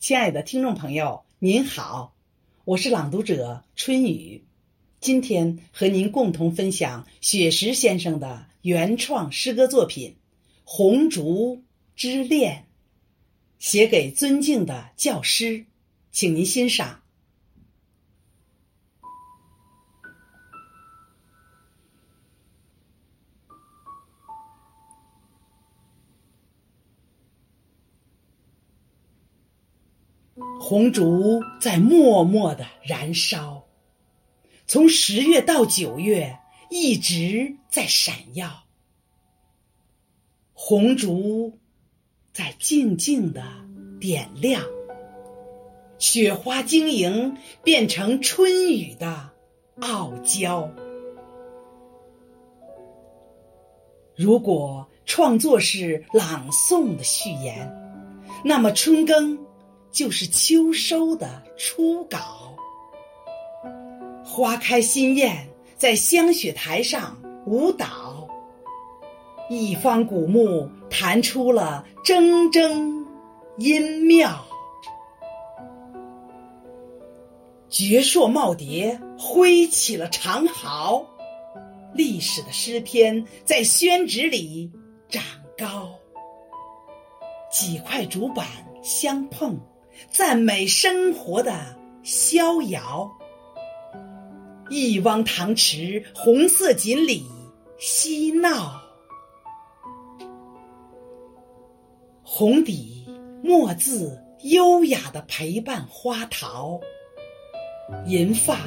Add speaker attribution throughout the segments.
Speaker 1: 亲爱的听众朋友，您好，我是朗读者春雨，今天和您共同分享雪石先生的原创诗歌作品《红烛之恋》，写给尊敬的教师，请您欣赏。红烛在默默的燃烧，从十月到九月一直在闪耀。红烛在静静的点亮，雪花晶莹变成春雨的傲娇。如果创作是朗诵的序言，那么春耕。就是秋收的初稿，花开新艳在香雪台上舞蹈，一方古木弹出了铮铮音妙，绝硕耄耋挥起了长毫，历史的诗篇在宣纸里长高，几块竹板相碰。赞美生活的逍遥，一汪塘池红色锦鲤嬉闹，红底墨字优雅的陪伴花桃，银发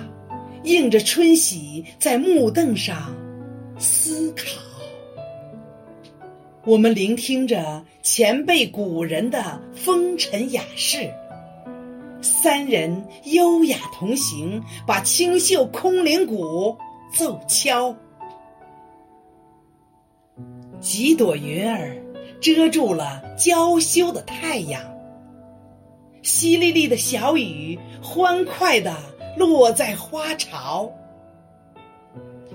Speaker 1: 映着春喜在木凳上思考，我们聆听着前辈古人的风尘雅事。三人优雅同行，把清秀空灵鼓奏敲。几朵云儿遮住了娇羞的太阳，淅沥沥的小雨欢快地落在花潮。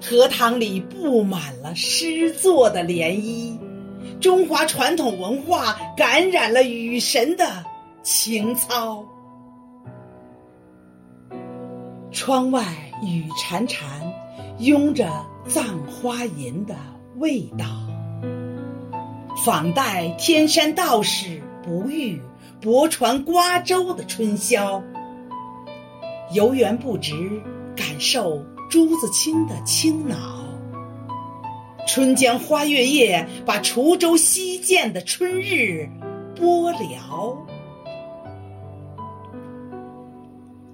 Speaker 1: 荷塘里布满了诗作的涟漪，中华传统文化感染了雨神的情操。窗外雨潺潺，拥着葬花吟的味道。仿代天山道士不遇，泊船瓜洲的春宵。游园不值，感受朱自清的清脑。春江花月夜，把滁州西涧的春日播了。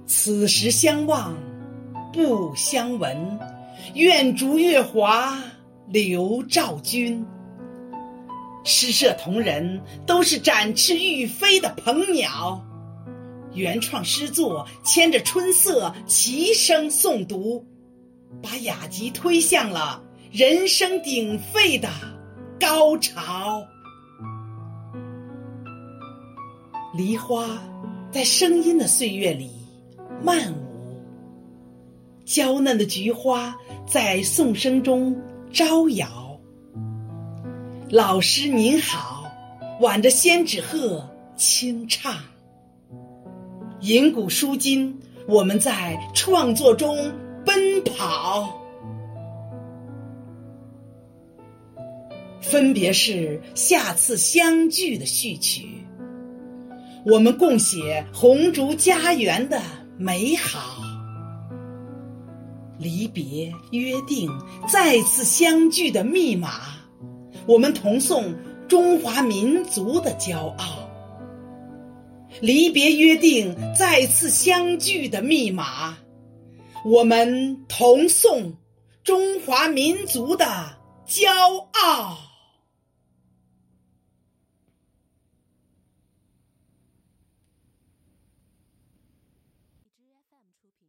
Speaker 1: 此时相望，不相闻。愿逐月华流照君。诗社同仁都是展翅欲飞的鹏鸟，原创诗作牵着春色齐声诵读，把雅集推向了人声鼎沸的高潮。梨花在声音的岁月里。漫舞，娇嫩的菊花在颂声中招摇。老师您好，挽着仙纸鹤轻唱。银古书今，我们在创作中奔跑。分别是下次相聚的序曲，我们共写红烛家园的。美好，离别约定再次相聚的密码，我们同颂中华民族的骄傲。离别约定再次相聚的密码，我们同颂中华民族的骄傲。出品。